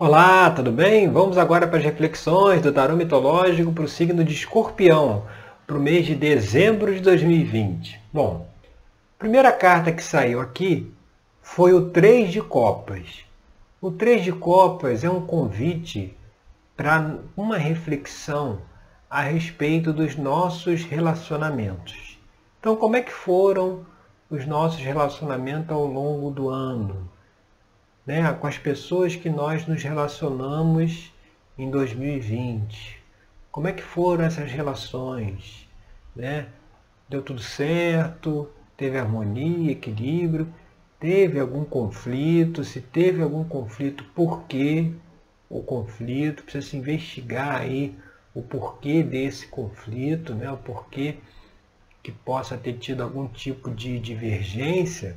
Olá, tudo bem? Vamos agora para as reflexões do tarô mitológico para o signo de Escorpião, para o mês de dezembro de 2020. Bom, a primeira carta que saiu aqui foi o Três de Copas. O Três de Copas é um convite para uma reflexão a respeito dos nossos relacionamentos. Então, como é que foram os nossos relacionamentos ao longo do ano? Né, com as pessoas que nós nos relacionamos em 2020. Como é que foram essas relações? Né? Deu tudo certo? Teve harmonia, equilíbrio? Teve algum conflito? Se teve algum conflito, por que o conflito? Precisa se investigar aí o porquê desse conflito, né? o porquê que possa ter tido algum tipo de divergência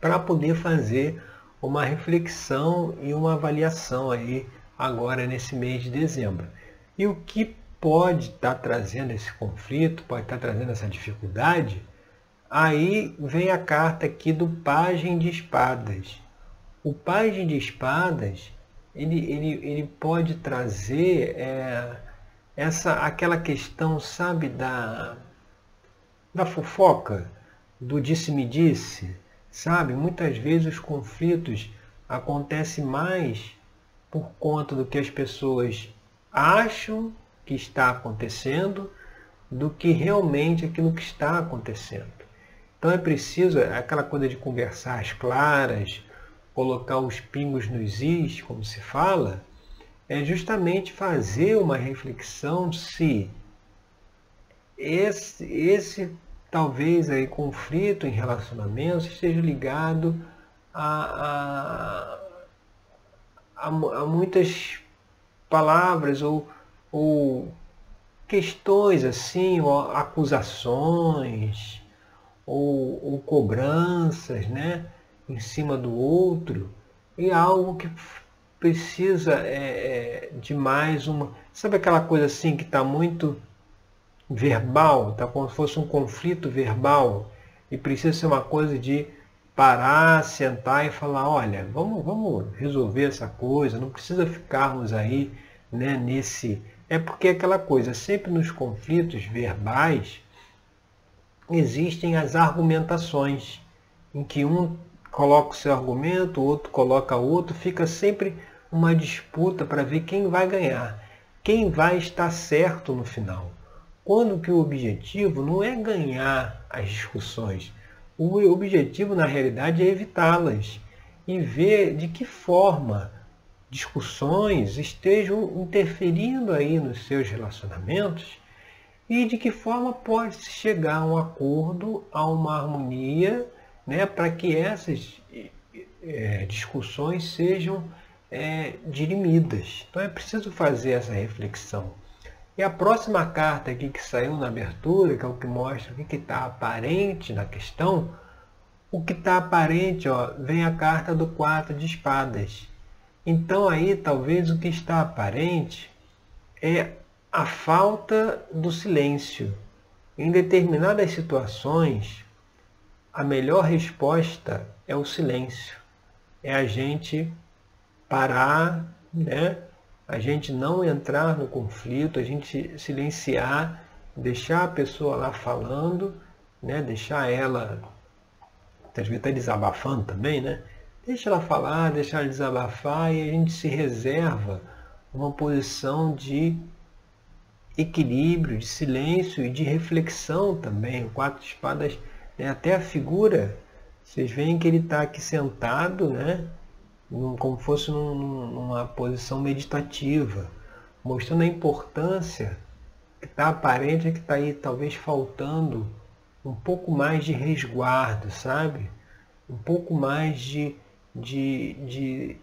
para poder fazer uma reflexão e uma avaliação aí agora nesse mês de dezembro. E o que pode estar tá trazendo esse conflito, pode estar tá trazendo essa dificuldade, aí vem a carta aqui do Pagem de Espadas. O Pagem de Espadas, ele, ele, ele pode trazer é, essa aquela questão, sabe, da, da fofoca, do disse-me-disse, Sabe, muitas vezes os conflitos acontecem mais por conta do que as pessoas acham que está acontecendo do que realmente aquilo que está acontecendo. Então é preciso aquela coisa de conversar às claras, colocar os pingos nos is, como se fala, é justamente fazer uma reflexão se esse, esse talvez aí conflito em relacionamentos esteja ligado a, a, a, a muitas palavras ou, ou questões assim, ou acusações ou, ou, cobranças né, em cima do outro, e algo que precisa é, é, de mais uma. Sabe aquela coisa assim que está muito verbal, tá como se fosse um conflito verbal e precisa ser uma coisa de parar, sentar e falar, olha, vamos, vamos resolver essa coisa, não precisa ficarmos aí né, nesse. É porque aquela coisa, sempre nos conflitos verbais existem as argumentações, em que um coloca o seu argumento, o outro coloca outro, fica sempre uma disputa para ver quem vai ganhar, quem vai estar certo no final. Quando que o objetivo não é ganhar as discussões. O objetivo, na realidade, é evitá-las e ver de que forma discussões estejam interferindo aí nos seus relacionamentos e de que forma pode se chegar a um acordo, a uma harmonia, né, para que essas é, discussões sejam é, dirimidas. Então é preciso fazer essa reflexão. E a próxima carta aqui que saiu na abertura, que é o que mostra o que está aparente na questão, o que está aparente, ó, vem a carta do quatro de espadas. Então aí talvez o que está aparente é a falta do silêncio. Em determinadas situações, a melhor resposta é o silêncio. É a gente parar, né? A gente não entrar no conflito, a gente silenciar, deixar a pessoa lá falando, né? deixar ela, às vezes até desabafando também, né? Deixa ela falar, deixa ela desabafar e a gente se reserva uma posição de equilíbrio, de silêncio e de reflexão também. O quatro espadas, né? até a figura, vocês veem que ele está aqui sentado, né? Como fosse numa posição meditativa, mostrando a importância que está aparente, que está aí talvez faltando um pouco mais de resguardo, sabe? Um pouco mais de, de, de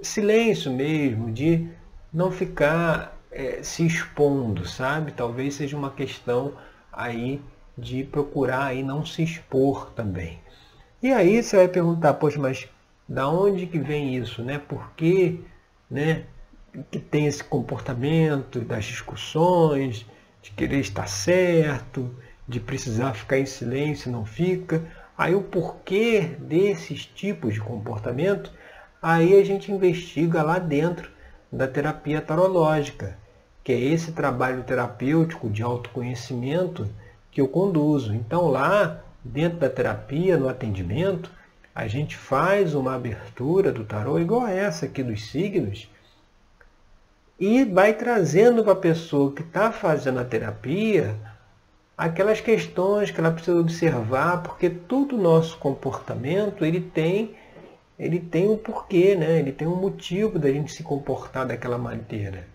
silêncio mesmo, de não ficar é, se expondo, sabe? Talvez seja uma questão aí de procurar aí não se expor também. E aí você vai perguntar, poxa, mas da onde que vem isso, né? Por que, né, que tem esse comportamento das discussões, de querer estar certo, de precisar ficar em silêncio não fica. Aí o porquê desses tipos de comportamento, aí a gente investiga lá dentro da terapia tarológica, que é esse trabalho terapêutico de autoconhecimento que eu conduzo. Então lá, dentro da terapia, no atendimento, a gente faz uma abertura do tarô igual a essa aqui dos signos e vai trazendo para a pessoa que está fazendo a terapia aquelas questões que ela precisa observar, porque todo o nosso comportamento ele tem ele tem um porquê, né? ele tem um motivo da gente se comportar daquela maneira.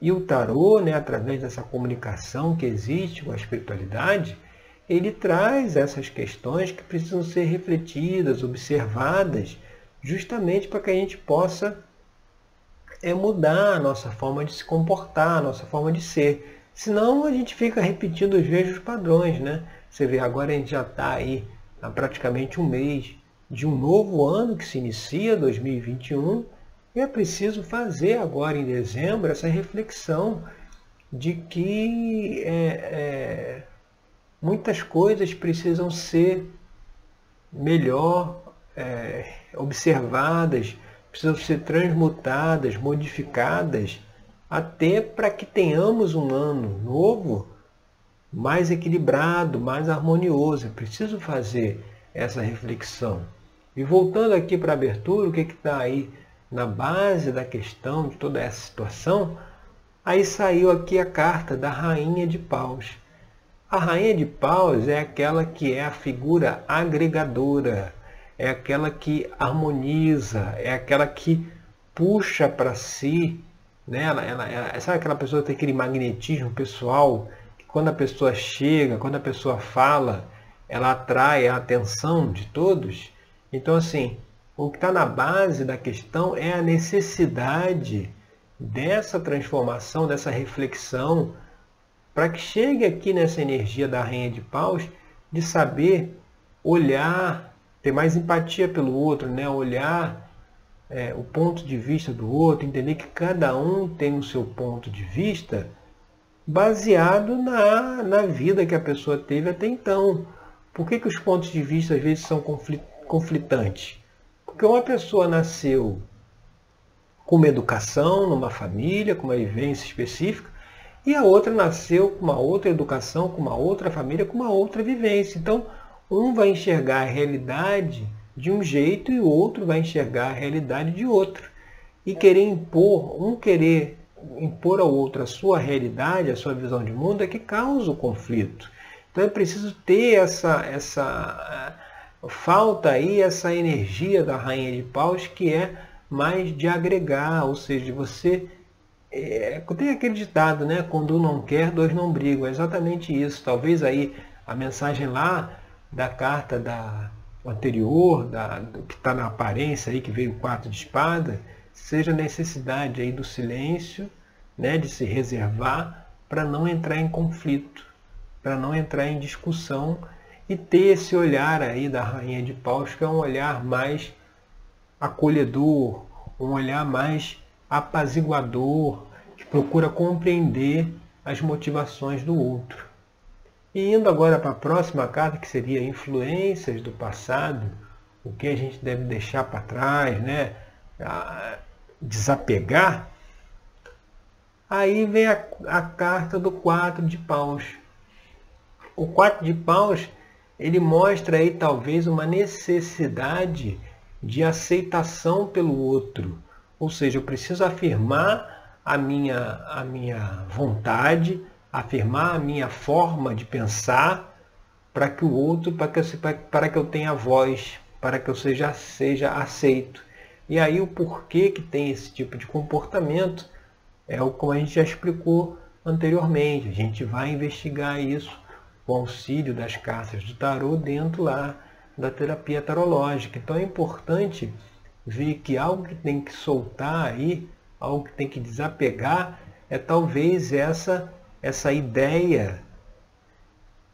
E o tarô, né, através dessa comunicação que existe com a espiritualidade, ele traz essas questões que precisam ser refletidas, observadas, justamente para que a gente possa é, mudar a nossa forma de se comportar, a nossa forma de ser. Senão a gente fica repetindo os mesmos padrões, né? Você vê, agora a gente já está aí há praticamente um mês de um novo ano que se inicia, 2021, e é preciso fazer agora em dezembro essa reflexão de que é, é, muitas coisas precisam ser melhor é, observadas, precisam ser transmutadas, modificadas até para que tenhamos um ano novo mais equilibrado, mais harmonioso. É preciso fazer essa reflexão. E voltando aqui para a abertura, o que está aí na base da questão de toda essa situação? Aí saiu aqui a carta da Rainha de Paus. A Rainha de Paus é aquela que é a figura agregadora, é aquela que harmoniza, é aquela que puxa para si né? Ela, ela, ela, sabe aquela pessoa que tem aquele magnetismo pessoal, que quando a pessoa chega, quando a pessoa fala, ela atrai a atenção de todos? Então, assim, o que está na base da questão é a necessidade dessa transformação, dessa reflexão, para que chegue aqui nessa energia da Rainha de Paus, de saber olhar, ter mais empatia pelo outro, né? olhar é, o ponto de vista do outro, entender que cada um tem o seu ponto de vista baseado na, na vida que a pessoa teve até então. Por que, que os pontos de vista às vezes são conflitantes? Porque uma pessoa nasceu com uma educação, numa família, com uma vivência específica, e a outra nasceu com uma outra educação, com uma outra família, com uma outra vivência. Então, um vai enxergar a realidade de um jeito e o outro vai enxergar a realidade de outro. E querer impor, um querer impor ao outro a sua realidade, a sua visão de mundo, é que causa o conflito. Então é preciso ter essa, essa falta aí essa energia da rainha de paus que é mais de agregar, ou seja, de você é, tem aquele ditado, né? Quando um não quer, dois não brigam. É exatamente isso. Talvez aí a mensagem lá da carta da anterior, da, do que está na aparência aí, que veio o quatro de espada, seja a necessidade aí do silêncio, né, de se reservar para não entrar em conflito, para não entrar em discussão e ter esse olhar aí da rainha de paus, que é um olhar mais acolhedor, um olhar mais apaziguador, que procura compreender as motivações do outro. E indo agora para a próxima carta, que seria influências do passado, o que a gente deve deixar para trás, né? desapegar, aí vem a, a carta do 4 de paus. O 4 de paus, ele mostra aí talvez uma necessidade de aceitação pelo outro. Ou seja, eu preciso afirmar a minha, a minha vontade, afirmar a minha forma de pensar para que o outro, para que, eu, para que eu tenha voz, para que eu seja, seja aceito. E aí o porquê que tem esse tipo de comportamento é o como a gente já explicou anteriormente. A gente vai investigar isso com auxílio das cartas do tarô dentro lá da terapia tarológica. Então é importante ver que algo que tem que soltar aí, algo que tem que desapegar, é talvez essa essa ideia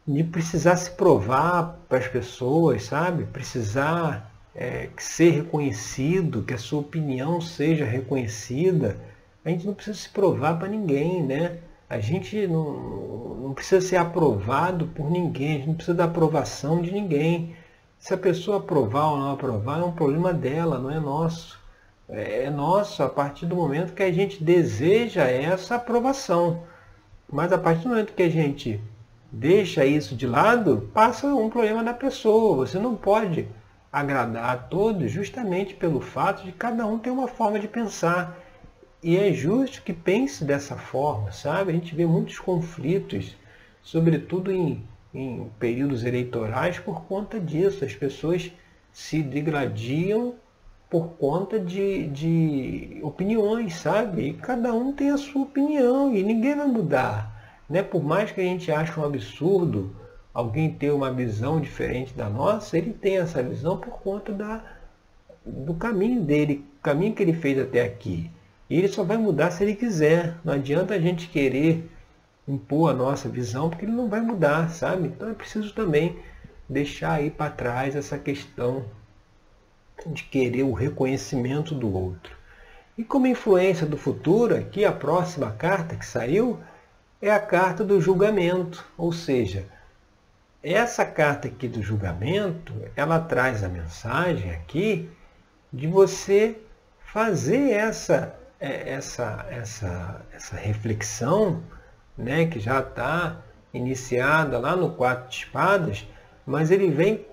de precisar se provar para as pessoas, sabe? Precisar é, ser reconhecido, que a sua opinião seja reconhecida. A gente não precisa se provar para ninguém, né? A gente não, não precisa ser aprovado por ninguém, a gente não precisa da aprovação de ninguém. Se a pessoa aprovar ou não aprovar, é um problema dela, não é nosso. é nosso a partir do momento que a gente deseja essa aprovação. Mas a partir do momento que a gente deixa isso de lado, passa um problema da pessoa. Você não pode agradar a todos justamente pelo fato de cada um ter uma forma de pensar. E é justo que pense dessa forma, sabe? A gente vê muitos conflitos, sobretudo em, em períodos eleitorais, por conta disso. As pessoas se degradiam por conta de, de opiniões, sabe? E cada um tem a sua opinião e ninguém vai mudar. Né? Por mais que a gente ache um absurdo alguém ter uma visão diferente da nossa, ele tem essa visão por conta da, do caminho dele, caminho que ele fez até aqui. E ele só vai mudar se ele quiser. Não adianta a gente querer impor a nossa visão, porque ele não vai mudar, sabe? Então é preciso também deixar aí para trás essa questão de querer o reconhecimento do outro. E como influência do futuro, aqui a próxima carta que saiu é a carta do julgamento, ou seja, essa carta aqui do julgamento, ela traz a mensagem aqui de você fazer essa é, essa essa essa reflexão, né, que já está iniciada lá no quatro de espadas, mas ele vem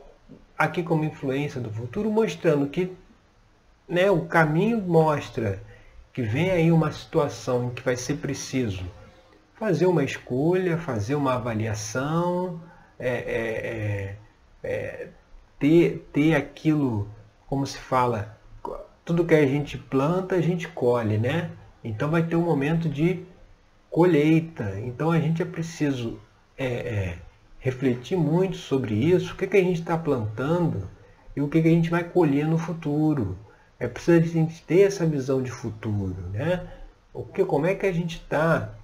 aqui como influência do futuro, mostrando que né, o caminho mostra que vem aí uma situação em que vai ser preciso fazer uma escolha, fazer uma avaliação, é, é, é, é ter, ter aquilo, como se fala, tudo que a gente planta, a gente colhe, né? Então vai ter um momento de colheita. Então a gente é preciso é, é, refletir muito sobre isso, o que, que a gente está plantando e o que, que a gente vai colher no futuro. É preciso a gente ter essa visão de futuro, né? O que, como é que a gente está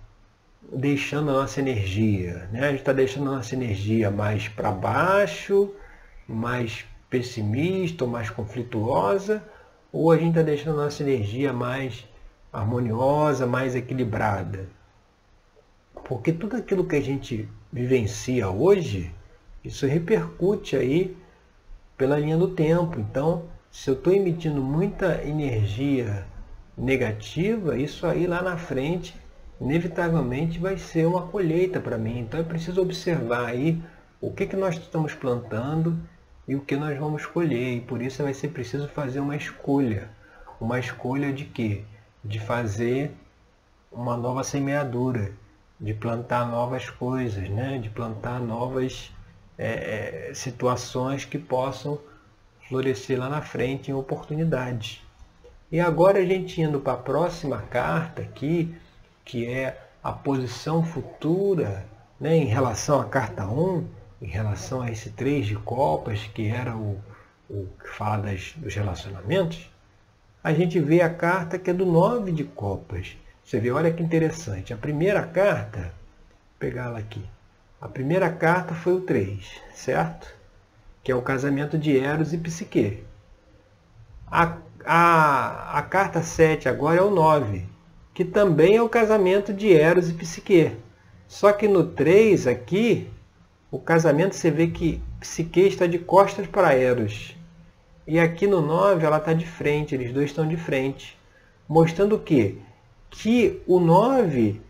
deixando a nossa energia? Né? A gente está deixando a nossa energia mais para baixo, mais pessimista ou mais conflituosa, ou a gente está deixando a nossa energia mais harmoniosa, mais equilibrada? Porque tudo aquilo que a gente vivencia hoje, isso repercute aí pela linha do tempo. Então, se eu estou emitindo muita energia negativa, isso aí lá na frente, inevitavelmente vai ser uma colheita para mim. Então é preciso observar aí o que, que nós estamos plantando e o que nós vamos colher. E por isso vai ser preciso fazer uma escolha. Uma escolha de quê? De fazer uma nova semeadura, de plantar novas coisas, né? de plantar novas é, é, situações que possam florescer lá na frente em oportunidades. E agora a gente indo para a próxima carta aqui, que é a posição futura né, em relação à carta 1, em relação a esse 3 de copas, que era o, o que fala das, dos relacionamentos, a gente vê a carta que é do 9 de copas. Você vê, olha que interessante. A primeira carta, vou pegar ela aqui. A primeira carta foi o 3, certo? Que é o casamento de Eros e Psique. A, a, a carta 7 agora é o 9, que também é o casamento de Eros e Psique. Só que no 3 aqui, o casamento você vê que Psique está de costas para Eros. E aqui no 9 ela está de frente, eles dois estão de frente. Mostrando o quê? Que o 9,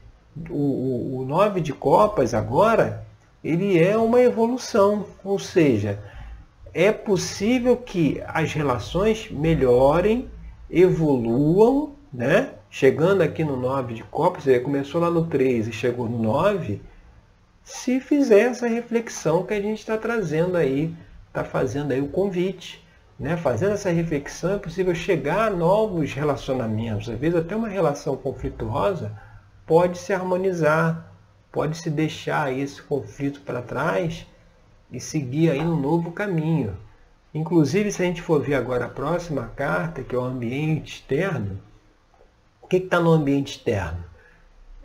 o, o 9 de copas agora, ele é uma evolução, ou seja, é possível que as relações melhorem, evoluam, né? chegando aqui no 9 de copas, ele começou lá no 3 e chegou no 9, se fizer essa reflexão que a gente está trazendo aí, está fazendo aí o convite. Né? Fazendo essa reflexão é possível chegar a novos relacionamentos. Às vezes até uma relação conflituosa pode se harmonizar, pode se deixar esse conflito para trás e seguir aí um novo caminho. Inclusive, se a gente for ver agora a próxima carta, que é o ambiente externo, o que está no ambiente externo?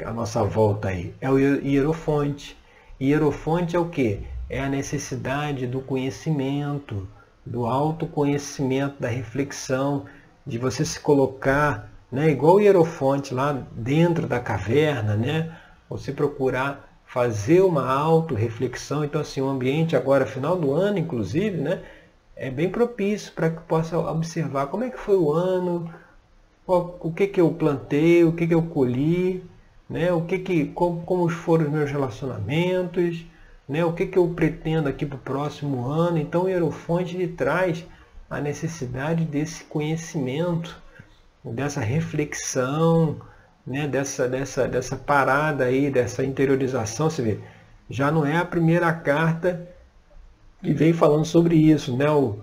A nossa volta aí é o hierofonte. Hierofonte é o que? É a necessidade do conhecimento, do autoconhecimento, da reflexão, de você se colocar, né, igual o hierofonte lá dentro da caverna, né, você procurar fazer uma auto-reflexão. Então, assim, o ambiente agora, final do ano, inclusive, né, é bem propício para que possa observar como é que foi o ano, o que, que eu plantei, o que, que eu colhi, né? o que que, como, como foram os meus relacionamentos, né? o que, que eu pretendo aqui para o próximo ano. Então o Hierofonte ele traz a necessidade desse conhecimento, dessa reflexão, né? dessa, dessa, dessa parada aí, dessa interiorização. Você vê, já não é a primeira carta que vem falando sobre isso. Né? O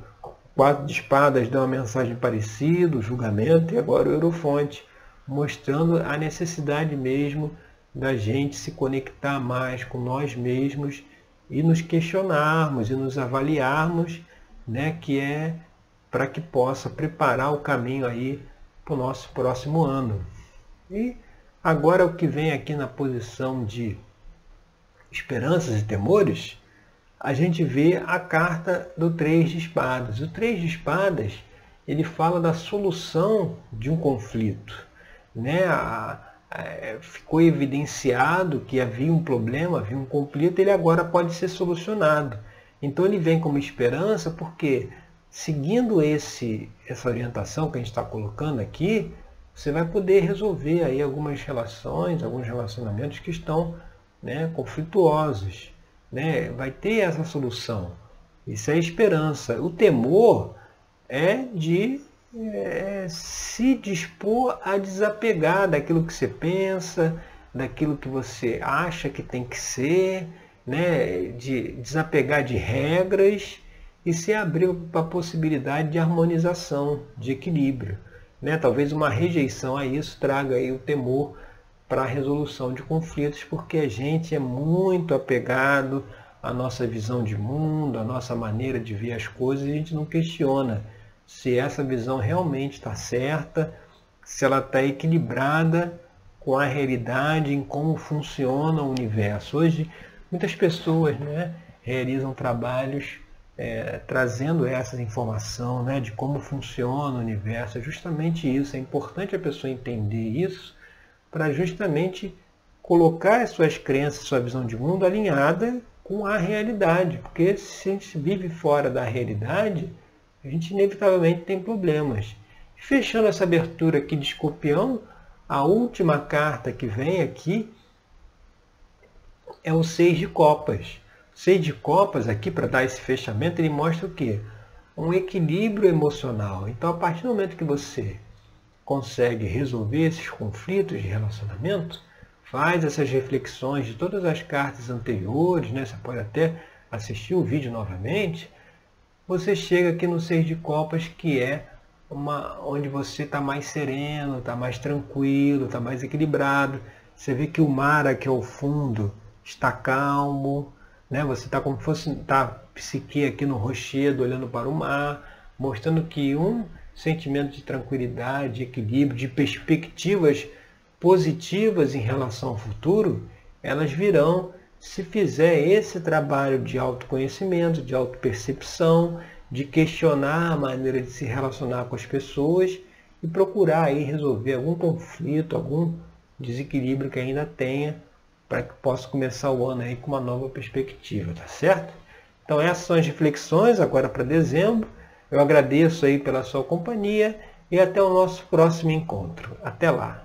quatro de espadas dá uma mensagem parecida, o julgamento, e agora o Eurofonte, mostrando a necessidade mesmo da gente se conectar mais com nós mesmos e nos questionarmos e nos avaliarmos, né, que é para que possa preparar o caminho aí para o nosso próximo ano. E agora o que vem aqui na posição de esperanças e temores, a gente vê a carta do Três de Espadas. O Três de Espadas, ele fala da solução de um conflito. Né? A, a, ficou evidenciado que havia um problema, havia um conflito, ele agora pode ser solucionado. Então ele vem como esperança porque, seguindo esse, essa orientação que a gente está colocando aqui, você vai poder resolver aí algumas relações, alguns relacionamentos que estão né, conflituosos né, vai ter essa solução. Isso é esperança. O temor é de é, se dispor a desapegar daquilo que você pensa, daquilo que você acha que tem que ser, né, de desapegar de regras e se abrir para a possibilidade de harmonização, de equilíbrio. Né? Talvez uma rejeição a isso traga aí o temor para a resolução de conflitos, porque a gente é muito apegado à nossa visão de mundo, à nossa maneira de ver as coisas, e a gente não questiona se essa visão realmente está certa, se ela está equilibrada com a realidade, em como funciona o universo. Hoje, muitas pessoas né, realizam trabalhos é, trazendo essa informação né, de como funciona o universo. É justamente isso. É importante a pessoa entender isso para justamente colocar as suas crenças, sua visão de mundo alinhada com a realidade. Porque se a gente vive fora da realidade, a gente inevitavelmente tem problemas. Fechando essa abertura aqui de escorpião, a última carta que vem aqui é o seis de copas. O seis de copas aqui, para dar esse fechamento, ele mostra o quê? Um equilíbrio emocional. Então, a partir do momento que você consegue resolver esses conflitos de relacionamento, faz essas reflexões de todas as cartas anteriores, né? você pode até assistir o vídeo novamente, você chega aqui no Seis de Copas, que é uma, onde você está mais sereno, está mais tranquilo, está mais equilibrado. Você vê que o mar aqui ao fundo está calmo, né? você está como se fosse tá, psique aqui no rochedo, olhando para o mar, mostrando que um sentimento de tranquilidade, de equilíbrio, de perspectivas positivas em relação ao futuro, elas virão se fizer esse trabalho de autoconhecimento, de autopercepção, de questionar a maneira de se relacionar com as pessoas e procurar aí resolver algum conflito, algum desequilíbrio que ainda tenha para que possa começar o ano aí com uma nova perspectiva, tá certo? Então essas são as reflexões agora para dezembro. Eu agradeço aí pela sua companhia e até o nosso próximo encontro. Até lá!